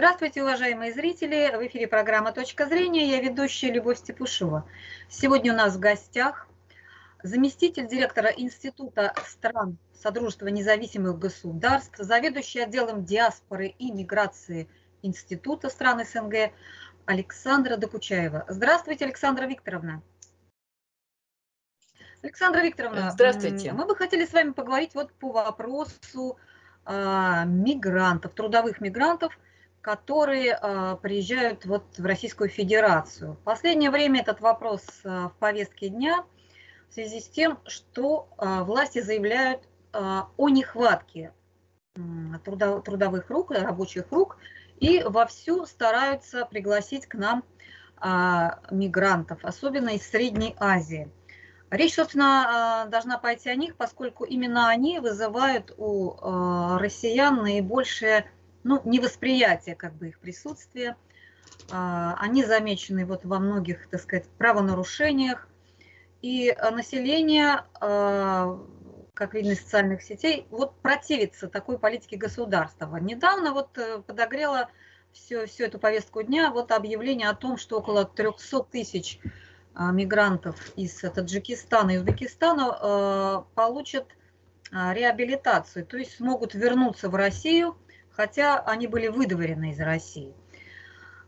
Здравствуйте, уважаемые зрители! В эфире программа «Точка зрения». Я ведущая Любовь Степушева. Сегодня у нас в гостях заместитель директора Института стран Содружества независимых государств, заведующий отделом диаспоры и миграции Института стран СНГ Александра Докучаева. Здравствуйте, Александра Викторовна. Александра Викторовна, здравствуйте. Мы бы хотели с вами поговорить вот по вопросу э, мигрантов, трудовых мигрантов, которые э, приезжают вот в Российскую Федерацию. В последнее время этот вопрос э, в повестке дня в связи с тем, что э, власти заявляют о нехватке э, трудо, трудовых рук, рабочих рук, и вовсю стараются пригласить к нам мигрантов, особенно из Средней Азии. Речь, собственно, должна пойти о них, поскольку именно они вызывают у россиян наибольшее ну, невосприятие как бы их присутствия. Они замечены вот во многих, так сказать, правонарушениях. И население, как видно из социальных сетей, вот противится такой политике государства. Недавно вот э, подогрело всю, всю эту повестку дня вот объявление о том, что около 300 тысяч а, мигрантов из Таджикистана и Узбекистана а, получат а, реабилитацию, то есть смогут вернуться в Россию, хотя они были выдворены из России.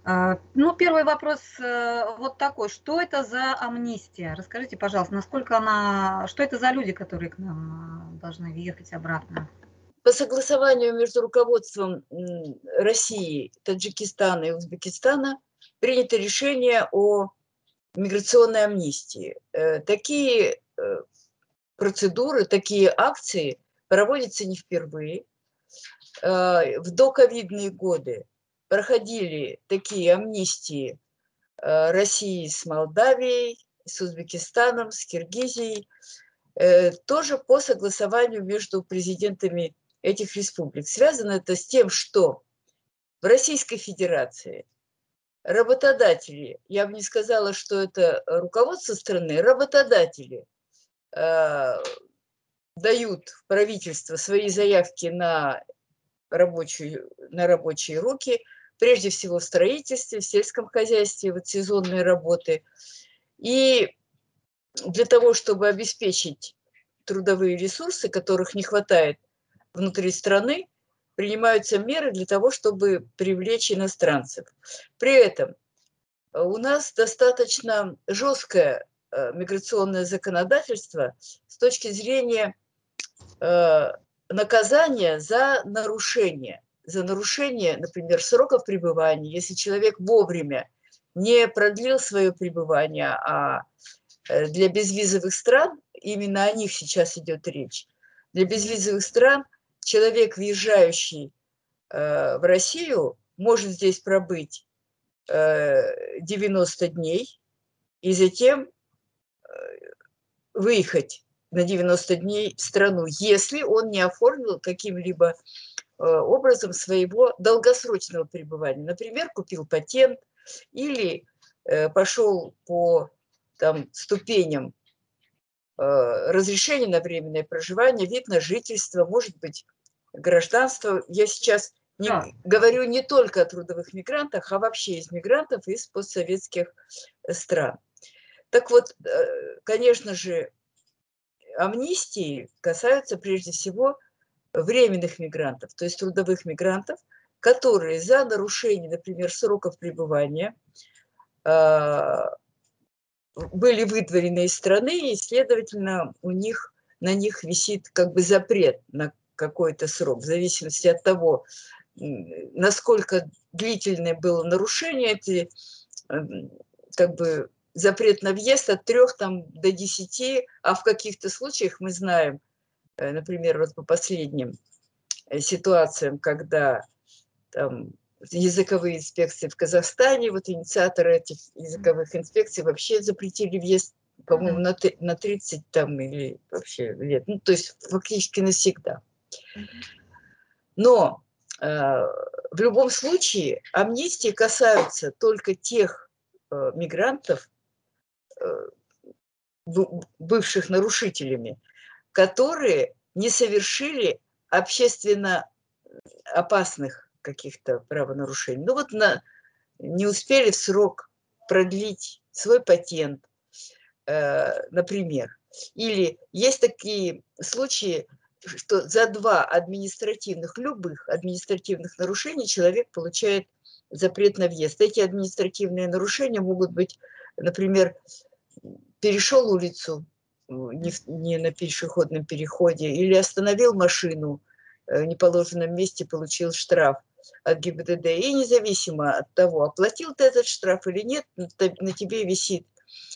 Ну, первый вопрос э, вот такой. Что это за амнистия? Расскажите, пожалуйста, насколько она... Что это за люди, которые к нам должны въехать обратно? По согласованию между руководством России, Таджикистана и Узбекистана принято решение о миграционной амнистии. Э, такие э, процедуры, такие акции проводятся не впервые. Э, в доковидные годы проходили такие амнистии России с Молдавией, с Узбекистаном, с Киргизией, тоже по согласованию между президентами этих республик. Связано это с тем, что в Российской Федерации работодатели, я бы не сказала, что это руководство страны, работодатели э, дают в правительство свои заявки на, рабочую, на рабочие руки, прежде всего в строительстве, в сельском хозяйстве, вот сезонные работы. И для того, чтобы обеспечить трудовые ресурсы, которых не хватает внутри страны, принимаются меры для того, чтобы привлечь иностранцев. При этом э, у нас достаточно жесткое э, миграционное законодательство с точки зрения э, наказания за нарушение. За нарушение, например, сроков пребывания. Если человек вовремя не продлил свое пребывание, а для безвизовых стран, именно о них сейчас идет речь, для безвизовых стран человек, въезжающий э, в Россию, может здесь пробыть э, 90 дней и затем э, выехать на 90 дней страну, если он не оформил каким-либо э, образом своего долгосрочного пребывания. Например, купил патент или э, пошел по там, ступеням Э, разрешение на временное проживание, вид на жительство, может быть, гражданство. Я сейчас не, да. говорю не только о трудовых мигрантах, а вообще из мигрантов из постсоветских стран. Так вот, конечно же, амнистии касаются прежде всего временных мигрантов, то есть трудовых мигрантов, которые за нарушение, например, сроков пребывания э, были выдворены из страны, и, следовательно, у них, на них висит как бы запрет на какой-то срок, в зависимости от того, насколько длительное было нарушение, эти эм, как бы запрет на въезд от трех там, до десяти, а в каких-то случаях мы знаем, э, например, вот по последним э, ситуациям, когда там, языковые инспекции в Казахстане, вот инициаторы этих языковых инспекций вообще запретили въезд, по-моему, на, на 30 там или вообще лет, ну, то есть фактически навсегда. Но э, в любом случае амнистии касаются только тех э, мигрантов, бывших нарушителями, которые не совершили общественно опасных каких-то правонарушений. Ну вот на, не успели в срок продлить свой патент, э, например. Или есть такие случаи, что за два административных, любых административных нарушений человек получает запрет на въезд. Эти административные нарушения могут быть, например, перешел улицу не, не на пешеходном переходе или остановил машину в неположенном месте, получил штраф от ГИБДД. И независимо от того, оплатил ты этот штраф или нет, на тебе висит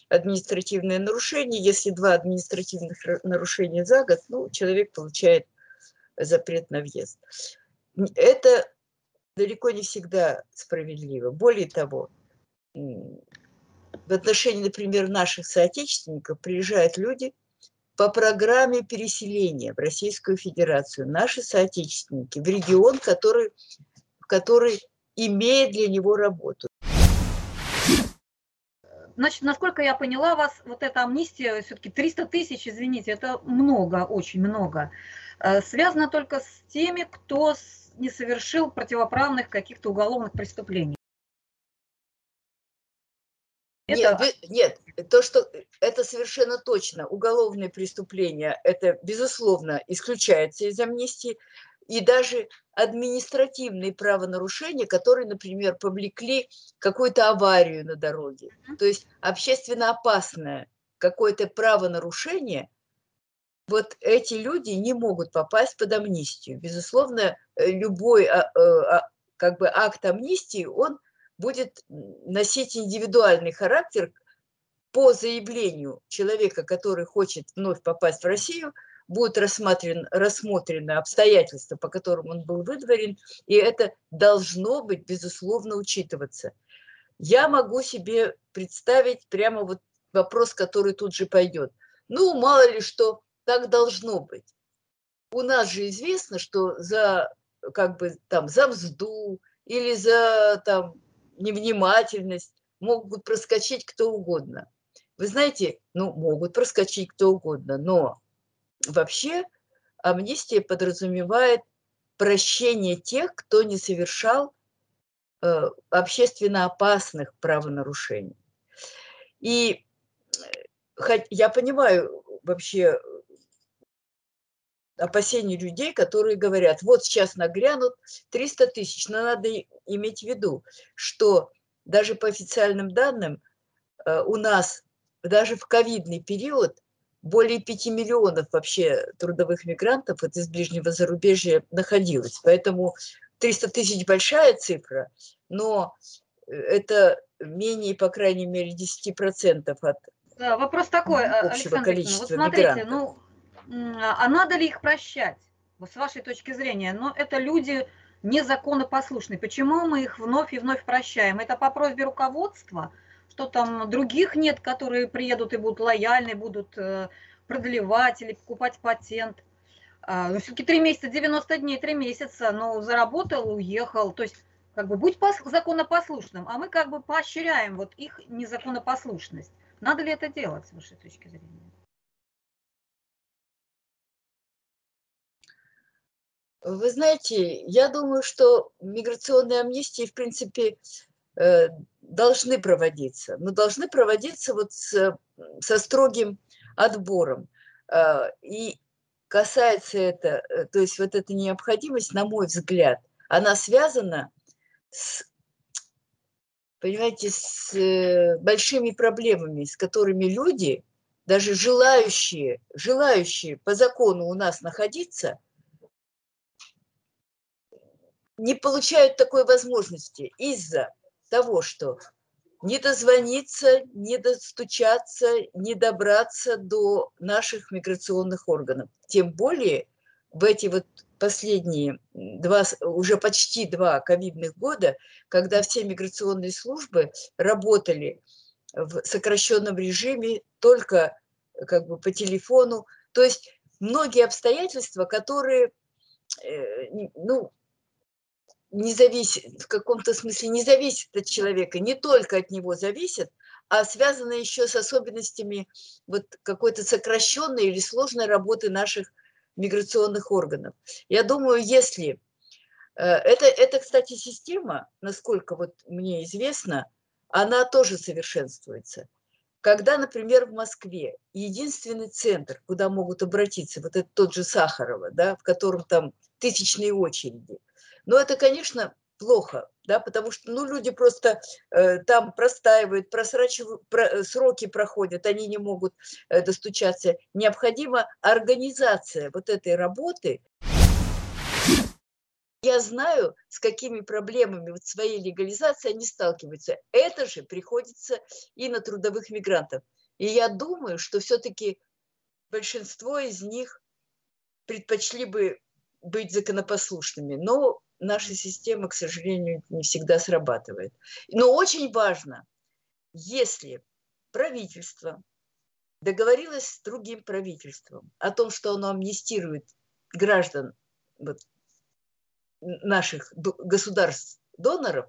административное нарушение. Если два административных нарушения за год, ну, человек получает запрет на въезд. Это далеко не всегда справедливо. Более того, в отношении, например, наших соотечественников приезжают люди по программе переселения в Российскую Федерацию, наши соотечественники, в регион, который, который имеет для него работу. Значит, насколько я поняла вас, вот эта амнистия, все-таки 300 тысяч, извините, это много, очень много. Э, связано только с теми, кто не совершил противоправных каких-то уголовных преступлений. Это... Нет, вы, нет, то, что это совершенно точно. Уголовные преступления, это безусловно исключается из амнистии, и даже административные правонарушения, которые, например, повлекли какую-то аварию на дороге, то есть общественно опасное какое-то правонарушение, вот эти люди не могут попасть под амнистию. Безусловно, любой а, э, а, как бы акт амнистии, он будет носить индивидуальный характер по заявлению человека, который хочет вновь попасть в Россию, будут рассмотрен, рассмотрены обстоятельства, по которым он был выдворен, и это должно быть, безусловно, учитываться. Я могу себе представить прямо вот вопрос, который тут же пойдет. Ну, мало ли что, так должно быть. У нас же известно, что за как бы там за мзду или за там невнимательность, могут проскочить кто угодно. Вы знаете, ну, могут проскочить кто угодно, но вообще амнистия подразумевает прощение тех, кто не совершал э, общественно опасных правонарушений. И э, я понимаю вообще опасения людей, которые говорят, вот сейчас нагрянут 300 тысяч, но надо иметь в виду, что даже по официальным данным э, у нас даже в ковидный период более 5 миллионов вообще трудовых мигрантов вот из ближнего зарубежья находилось. Поэтому 300 тысяч большая цифра, но это менее, по крайней мере, 10% от вопрос такой, общего Александр количества вот смотрите, мигрантов. Ну, а надо ли их прощать, с вашей точки зрения? Но это люди незаконопослушные. Почему мы их вновь и вновь прощаем? Это по просьбе руководства, что там других нет, которые приедут и будут лояльны, будут э, продлевать или покупать патент. А, ну, все-таки три месяца, 90 дней, три месяца, ну, заработал, уехал. То есть, как бы, будь законопослушным, а мы как бы поощряем вот их незаконопослушность. Надо ли это делать, с вашей точки зрения? Вы знаете, я думаю, что миграционные амнистии, в принципе, э, должны проводиться, но должны проводиться вот с, со строгим отбором. Э, и касается это, э, то есть вот эта необходимость, на мой взгляд, она связана с, понимаете, с большими проблемами, с которыми люди, даже желающие, желающие по закону у нас находиться – не получают такой возможности из-за того, что не дозвониться, не достучаться, не добраться до наших миграционных органов. Тем более в эти вот последние два, уже почти два ковидных года, когда все миграционные службы работали в сокращенном режиме только как бы по телефону. То есть многие обстоятельства, которые э, ну, не зависит, в каком-то смысле не зависит от человека, не только от него зависит, а связано еще с особенностями вот какой-то сокращенной или сложной работы наших миграционных органов. Я думаю, если Это, это, кстати, система, насколько вот мне известно, она тоже совершенствуется. Когда, например, в Москве единственный центр, куда могут обратиться, вот это тот же Сахарова, да, в котором там тысячные очереди. Но это, конечно, плохо, да, потому что, ну, люди просто э, там простаивают, просрачивают, про, сроки проходят, они не могут э, достучаться. Необходима организация вот этой работы. Я знаю, с какими проблемами вот своей легализации они сталкиваются. Это же приходится и на трудовых мигрантов. И я думаю, что все-таки большинство из них предпочли бы быть законопослушными. Но наша система, к сожалению, не всегда срабатывает. Но очень важно, если правительство договорилось с другим правительством о том, что оно амнистирует граждан вот, наших государств-доноров,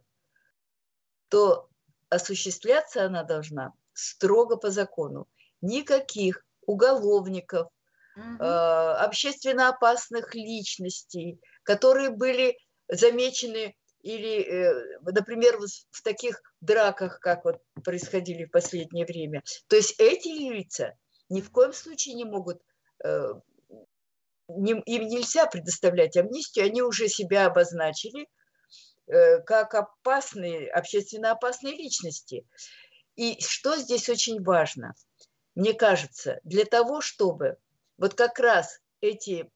то осуществляться она должна строго по закону. Никаких уголовников, угу. э, общественно опасных личностей, которые были замечены или, э, например, в таких драках, как вот происходили в последнее время. То есть эти лица ни в коем случае не могут, э, им нельзя предоставлять амнистию, они уже себя обозначили э, как опасные, общественно опасные личности. И что здесь очень важно, мне кажется, для того, чтобы вот как раз эти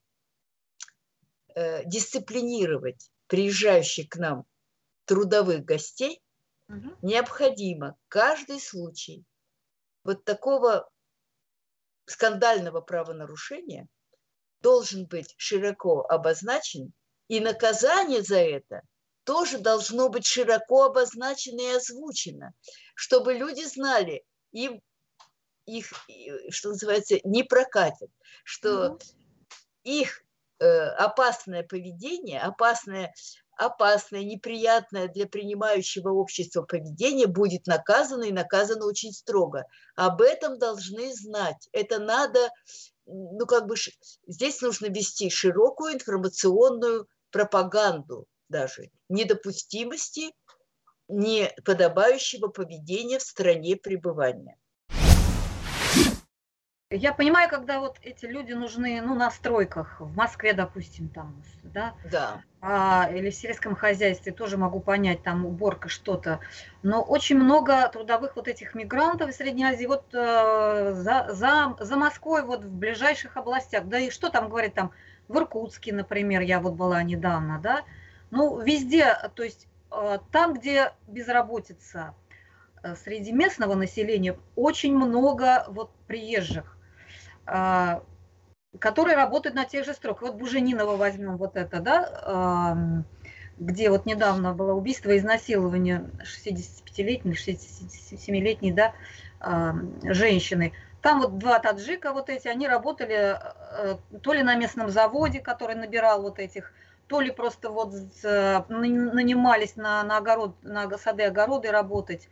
дисциплинировать приезжающих к нам трудовых гостей, угу. необходимо каждый случай вот такого скандального правонарушения должен быть широко обозначен, и наказание за это тоже должно быть широко обозначено и озвучено, чтобы люди знали, им их, что называется, не прокатит, что mm их Э, опасное поведение, опасное, опасное, неприятное для принимающего общества поведение будет наказано и наказано очень строго. Об этом должны знать. Это надо, ну как бы, здесь нужно вести широкую информационную пропаганду даже недопустимости неподобающего поведения в стране пребывания. Я понимаю, когда вот эти люди нужны, ну, на стройках, в Москве, допустим, там, да? Да. А, или в сельском хозяйстве тоже могу понять, там, уборка, что-то. Но очень много трудовых вот этих мигрантов из Средней Азии, вот э, за, за, за Москвой, вот в ближайших областях, да и что там говорить, там, в Иркутске, например, я вот была недавно, да? Ну, везде, то есть э, там, где безработица, э, среди местного населения очень много вот приезжих. А, которые работают на тех же строках. Вот Буженинова возьмем вот это, да, где вот недавно было убийство, изнасилование 65-летней, 67-летней, да, женщины. Там вот два таджика вот эти, они работали э, то ли на местном заводе, который набирал вот этих, то ли просто вот нанимались на, на огород, на сады огороды работать.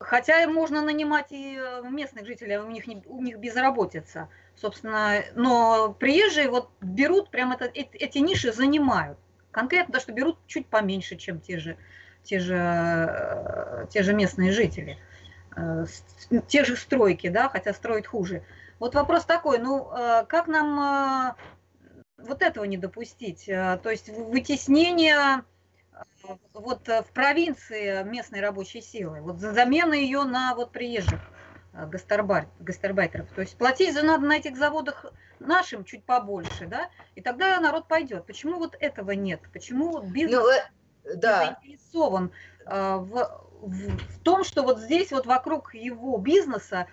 Хотя можно нанимать и э, местных жителей, у них, не, у них безработица, собственно. Но приезжие вот берут, прямо это, эти ниши занимают. Конкретно, то, что берут чуть поменьше, чем те же, те же, э, те же местные жители. Э, те же стройки, да, хотя строят хуже. Вот вопрос такой, ну, как нам вот этого не допустить? То есть вытеснение вот э, в провинции местной рабочей силы, вот за замену ее на вот приезжих э, гастарбайтеров. То есть платить за надо на этих заводах нашим чуть побольше, да, и тогда народ пойдет. Почему вот этого нет? Почему вот бизнес ну, да. заинтересован в, в, в том, что вот здесь вот вокруг его бизнеса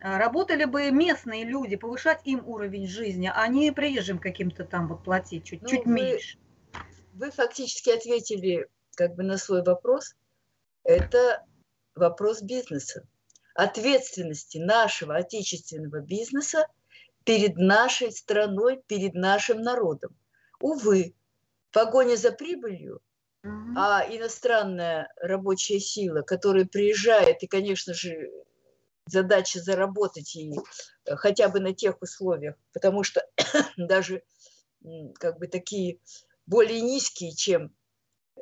работали бы местные люди, повышать им уровень жизни, а не приезжим каким-то там вот платить чуть, ну, чуть вы, меньше вы фактически ответили как бы на свой вопрос. Это вопрос бизнеса. Ответственности нашего отечественного бизнеса перед нашей страной, перед нашим народом. Увы, погоня за прибылью, а иностранная рабочая сила, которая приезжает, и, конечно же, задача заработать и хотя бы на тех условиях, потому что даже как бы такие более низкие, чем э,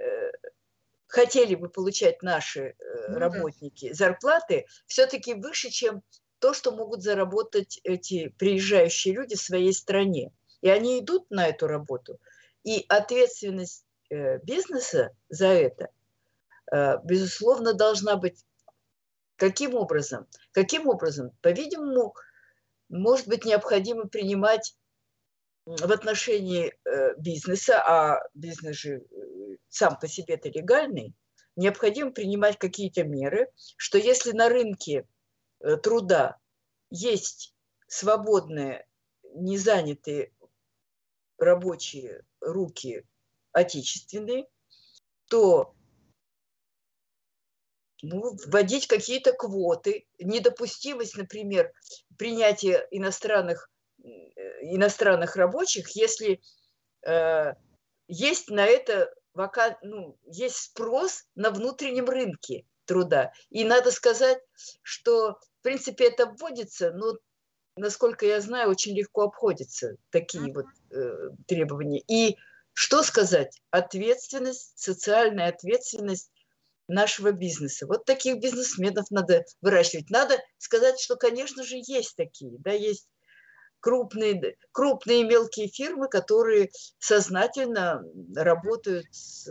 хотели бы получать наши э, ну, работники, да. зарплаты все-таки выше, чем то, что могут заработать эти приезжающие люди в своей стране. И они идут на эту работу. И ответственность э, бизнеса за это, безусловно, должна быть каким образом? Каким образом? По-видимому, может быть необходимо принимать в отношении э, бизнеса, а бизнес же э, сам по себе это легальный, необходимо принимать какие-то меры, что если на рынке э, труда есть свободные, незанятые рабочие руки отечественные, то ну, вводить какие-то квоты, недопустимость, например, принятия иностранных, иностранных рабочих, если э, есть на это вака, ну, есть спрос на внутреннем рынке труда. И надо сказать, что в принципе это вводится, но насколько я знаю, очень легко обходятся такие вот э, требования. И что сказать? Ответственность, социальная ответственность нашего бизнеса. Вот таких бизнесменов надо выращивать. Надо сказать, что, конечно же, есть такие, да, есть крупные, крупные мелкие фирмы, которые сознательно работают с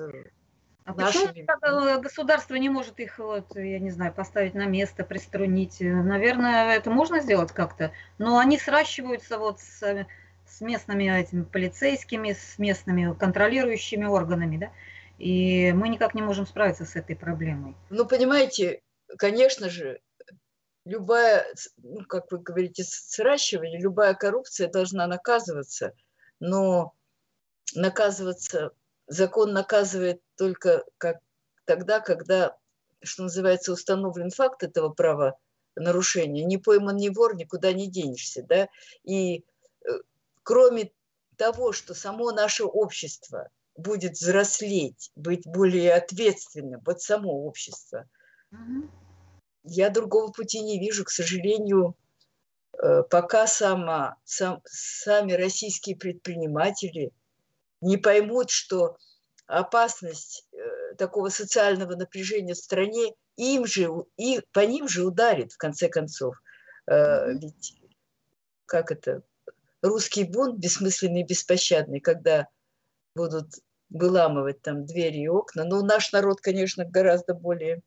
а нашими... почему государство не может их, вот, я не знаю, поставить на место, приструнить? Наверное, это можно сделать как-то, но они сращиваются вот с, с местными этими полицейскими, с местными контролирующими органами, да? И мы никак не можем справиться с этой проблемой. Ну, понимаете, конечно же, любая, ну, как вы говорите, сращивание, любая коррупция должна наказываться, но наказываться, закон наказывает только как, тогда, когда, что называется, установлен факт этого права нарушения. Не пойман ни вор, никуда не денешься. Да? И э, кроме того, что само наше общество будет взрослеть, быть более ответственным, вот само общество, угу. Я другого пути не вижу, к сожалению, э, пока сама, сам, сами российские предприниматели не поймут, что опасность э, такого социального напряжения в стране им же, и по ним же ударит, в конце концов. Э, ведь как это, русский бунт бессмысленный и беспощадный, когда будут выламывать там двери и окна. Но наш народ, конечно, гораздо более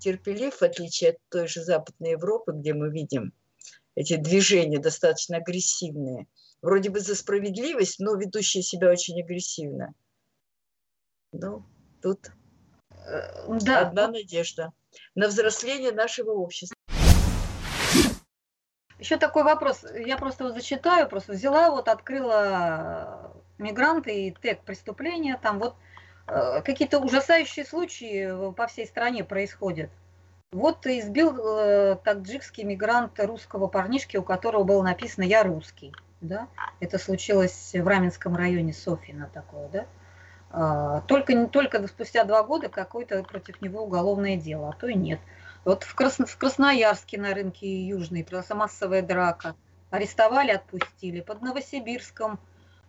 терпелив, в отличие от той же Западной Европы, где мы видим эти движения достаточно агрессивные. Вроде бы за справедливость, но ведущие себя очень агрессивно. Ну, тут э, да. одна надежда на взросление нашего общества. Еще такой вопрос. Я просто вот зачитаю, просто взяла, вот открыла мигранты и тег преступления, там вот э, какие-то ужасающие случаи по всей стране происходят. Вот избил э, таджикский мигрант русского парнишки, у которого было написано «Я русский». Да? Это случилось в Раменском районе Софина такое, да? А, только, только спустя два года какое-то против него уголовное дело, а то и нет. Вот в, Красно, в Красноярске на рынке Южный просто массовая драка. Арестовали, отпустили. Под Новосибирском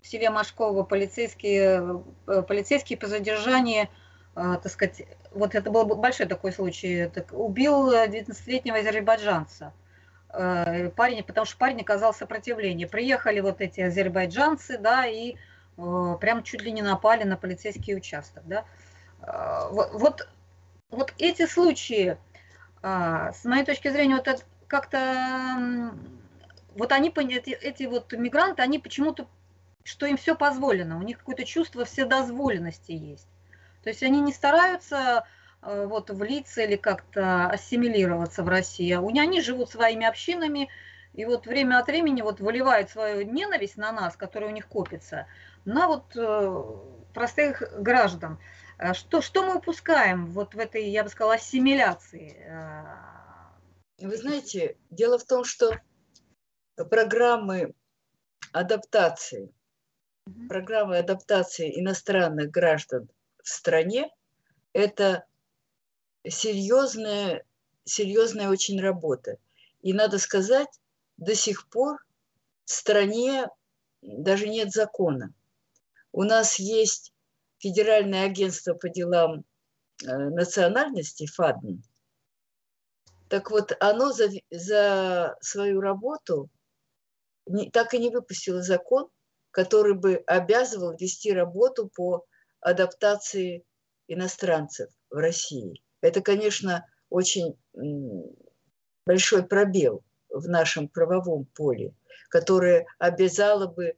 в селе Машково полицейские, э, полицейские по задержанию, э, так сказать, вот это был большой такой случай, так, убил 19-летнего азербайджанца. Э, парень, потому что парень оказал сопротивление. Приехали вот эти азербайджанцы, да, и прям чуть ли не напали на полицейский участок, да. Вот, вот эти случаи, с моей точки зрения, вот как-то вот они, эти, эти вот мигранты, они почему-то что им все позволено, у них какое-то чувство вседозволенности есть. То есть они не стараются э, вот влиться или как-то ассимилироваться в России. Них Они живут своими общинами, и вот время от времени вот выливают свою ненависть на нас, которая у них копится, на вот э, простых граждан. Э, что, что мы упускаем вот в этой, я бы сказала, ассимиляции? Вы знаете, дело в том, что программы адаптации программы адаптации иностранных граждан в стране – это серьезная, серьезная очень работа. И надо сказать, до сих пор в стране даже нет закона. у нас есть Федеральное агентство по делам э, национальности ФАДН. Так вот, оно за, за свою работу не, так и не выпустило закон, который бы обязывал вести работу по адаптации иностранцев в России. Это, конечно, очень большой пробел в нашем правовом поле, которое обязало бы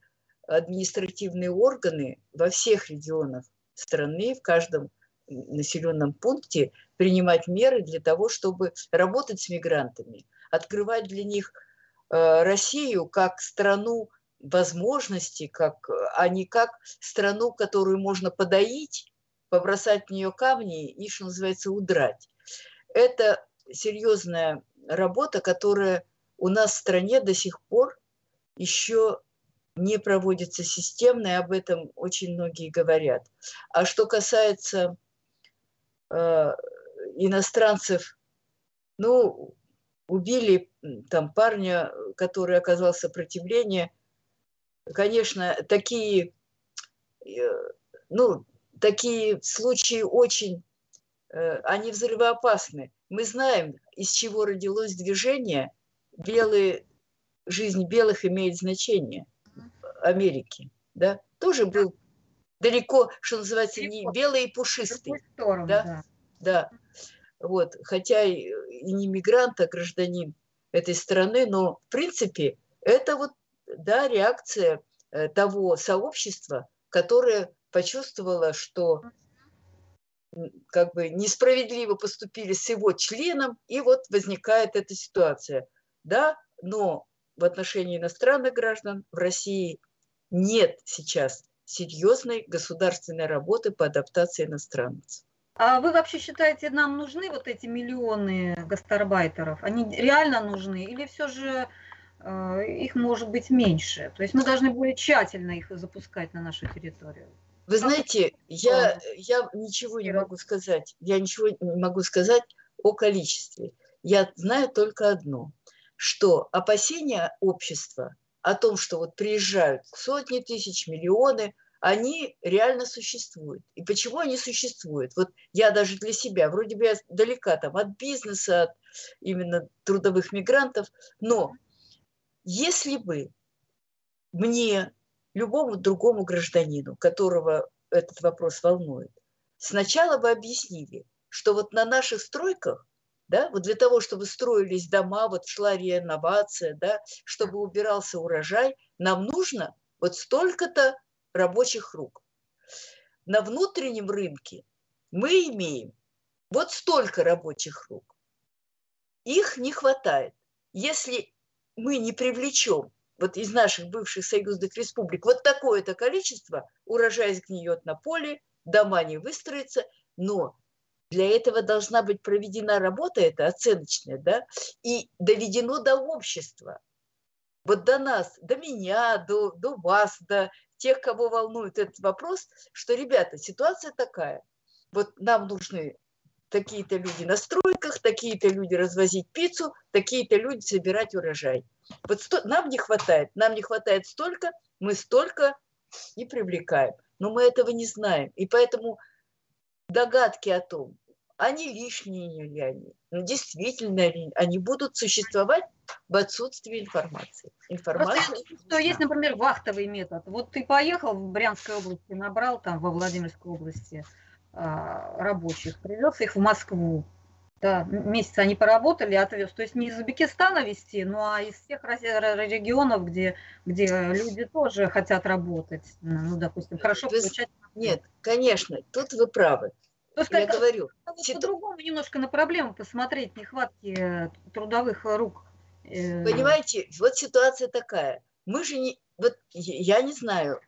административные органы во всех регионах страны, в каждом населенном пункте принимать меры для того, чтобы работать с мигрантами, открывать для них э, Россию как страну возможностей, как, а не как страну, которую можно подоить, побросать в нее камни и, что называется, удрать. Это серьезная работа, которая у нас в стране до сих пор еще не проводится системно, и об этом очень многие говорят. А что касается э, иностранцев, ну, убили там парня, который оказал сопротивление. Конечно, такие, э, ну, такие случаи очень, э, они взрывоопасны. Мы знаем, из чего родилось движение «Белые, жизнь белых имеет значение». Америки, да, тоже был далеко, что называется, не белый и пушистый. Сторону, да? да, да. Вот, хотя и не мигрант, а гражданин этой страны, но в принципе это вот, да, реакция э, того сообщества, которое почувствовало, что как бы несправедливо поступили с его членом, и вот возникает эта ситуация. Да, но в отношении иностранных граждан в России нет сейчас серьезной государственной работы по адаптации иностранцев. А вы вообще считаете, нам нужны вот эти миллионы гастарбайтеров? Они реально нужны или все же их может быть меньше? То есть мы должны более тщательно их запускать на нашу территорию? Вы знаете, я, я ничего не могу сказать. Я ничего не могу сказать о количестве. Я знаю только одно, что опасения общества о том, что вот приезжают сотни тысяч, миллионы, они реально существуют. И почему они существуют? Вот я даже для себя, вроде бы я далека там от бизнеса, от именно трудовых мигрантов, но если бы мне, любому другому гражданину, которого этот вопрос волнует, сначала бы объяснили, что вот на наших стройках да, вот для того, чтобы строились дома, вот шла реновация, да, чтобы убирался урожай, нам нужно вот столько-то рабочих рук. На внутреннем рынке мы имеем вот столько рабочих рук. Их не хватает. Если мы не привлечем вот из наших бывших союзных республик вот такое-то количество, урожай сгниет на поле, дома не выстроятся, но для этого должна быть проведена работа, это оценочная, да, и доведено до общества. Вот до нас, до меня, до, до вас, до тех, кого волнует этот вопрос, что, ребята, ситуация такая. Вот нам нужны такие-то люди на стройках, такие-то люди развозить пиццу, такие-то люди собирать урожай. Вот сто, нам не хватает, нам не хватает столько, мы столько не привлекаем. Но мы этого не знаем. И поэтому догадки о том, они лишние ли они, ну, действительно ли они будут существовать в отсутствии информации. Информация. что есть, например, вахтовый метод. Вот ты поехал в Брянской области, набрал там во Владимирской области рабочих, привез их в Москву. Да, месяц они поработали, отвез. То есть не из Узбекистана вести, ну а из всех регионов, где, где люди тоже хотят работать. Ну, допустим, хорошо получать. Нет, конечно, тут вы правы. То есть, я говорю. Ситу... По-другому немножко на проблему посмотреть, нехватки э, трудовых рук. Э. Понимаете, вот ситуация такая. Мы же не... Вот я не знаю,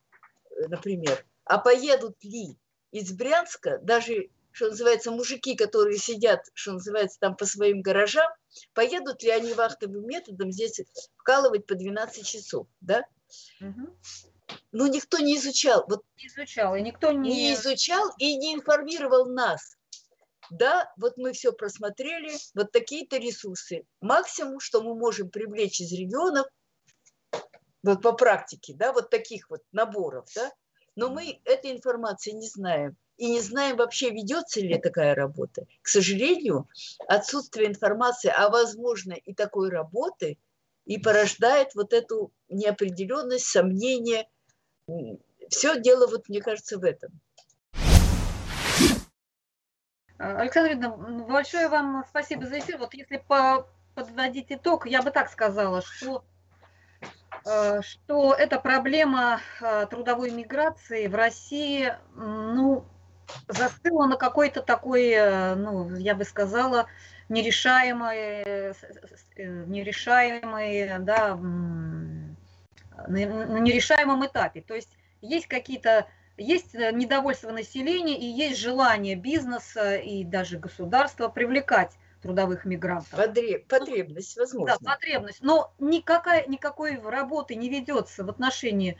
э, например, а поедут ли из Брянска, даже, что называется, мужики, которые сидят, что называется, там по своим гаражам, поедут ли они вахтовым методом здесь вкалывать по 12 часов, да? Угу но никто не изучал. Вот не изучал, и никто не... не изучал и не информировал нас. Да, вот мы все просмотрели, вот такие-то ресурсы. Максимум, что мы можем привлечь из регионов, вот по практике, да, вот таких вот наборов, да, Но мы этой информации не знаем. И не знаем вообще, ведется ли такая работа. К сожалению, отсутствие информации о возможной и такой работы и порождает вот эту неопределенность, сомнение. Все дело, вот, мне кажется, в этом. Александра Ильина, большое вам спасибо за эфир. Вот если по, подводить итог, я бы так сказала, что что эта проблема э, трудовой миграции в России, ну, застыла на какой-то такой, э, ну, я бы сказала, нерешаемой, нерешаемой, да, на нерешаемом этапе. То есть есть какие-то, есть недовольство населения и есть желание бизнеса и даже государства привлекать трудовых мигрантов. Потребность, возможно. Да, потребность. Но никакая, никакой работы не ведется в отношении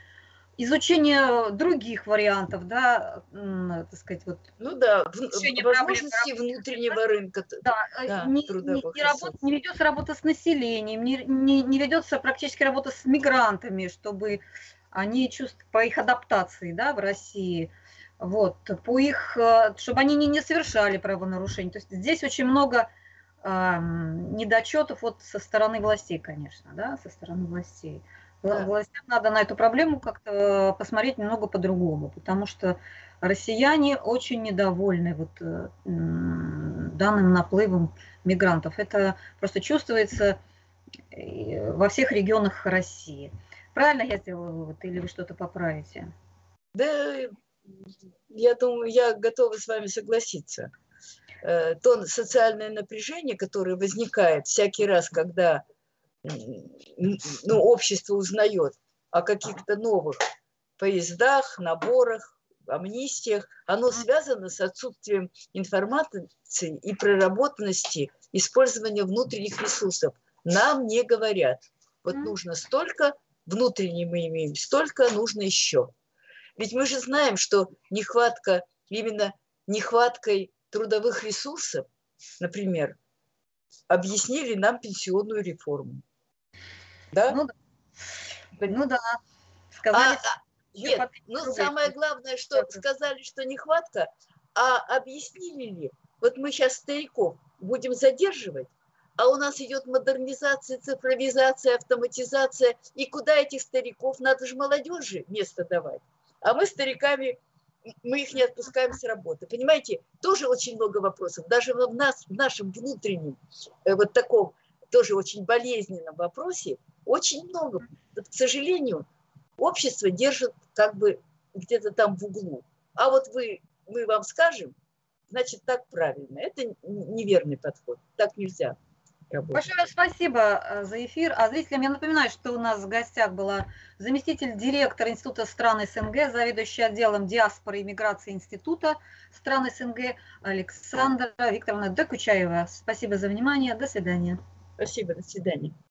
изучения других вариантов, да, так сказать, вот. Ну да, возможности внутреннего рынка. Да, да не, не, не, работа, не ведется работа с населением, не, не, не ведется практически работа с мигрантами, чтобы они чувствовали по их адаптации, да, в России, вот, по их, э, чтобы они не, не совершали правонарушений. То есть здесь очень много недочетов вот со стороны властей, конечно, да, со стороны властей. Да. Властям надо на эту проблему как-то посмотреть немного по-другому, потому что россияне очень недовольны вот э, данным наплывом мигрантов. Это просто чувствуется э, во всех регионах России. Правильно я сделала вывод или вы что-то поправите? Да, я думаю, я готова с вами согласиться. Э, то социальное напряжение, которое возникает всякий раз, когда ну, общество узнает о каких-то новых поездах, наборах, амнистиях, оно связано с отсутствием информации и проработанности использования внутренних ресурсов. Нам не говорят, вот нужно столько, внутренне мы имеем столько, нужно еще. Ведь мы же знаем, что нехватка, именно нехваткой трудовых ресурсов, например, объяснили нам пенсионную реформу. Да? Ну, ну да. Сказали, а, а, нет, ну, самое главное, что сказали, что нехватка, а объяснили ли? Вот мы сейчас стариков будем задерживать, а у нас идет модернизация, цифровизация, автоматизация, и куда этих стариков? Надо же молодежи место давать. А мы стариками мы их не отпускаем с работы. Понимаете, тоже очень много вопросов. Даже в, нас, в нашем внутреннем э, вот таком тоже очень болезненном вопросе очень много. Вот, к сожалению, общество держит как бы где-то там в углу. А вот вы, мы вам скажем, значит, так правильно. Это неверный подход. Так нельзя работать. Большое спасибо э, за эфир. А зрителям я напоминаю, что у нас в гостях была заместитель директора Института стран СНГ, заведующий отделом диаспоры и миграции Института стран СНГ Александра Викторовна Докучаева. Спасибо за внимание. До свидания. Спасибо. До свидания.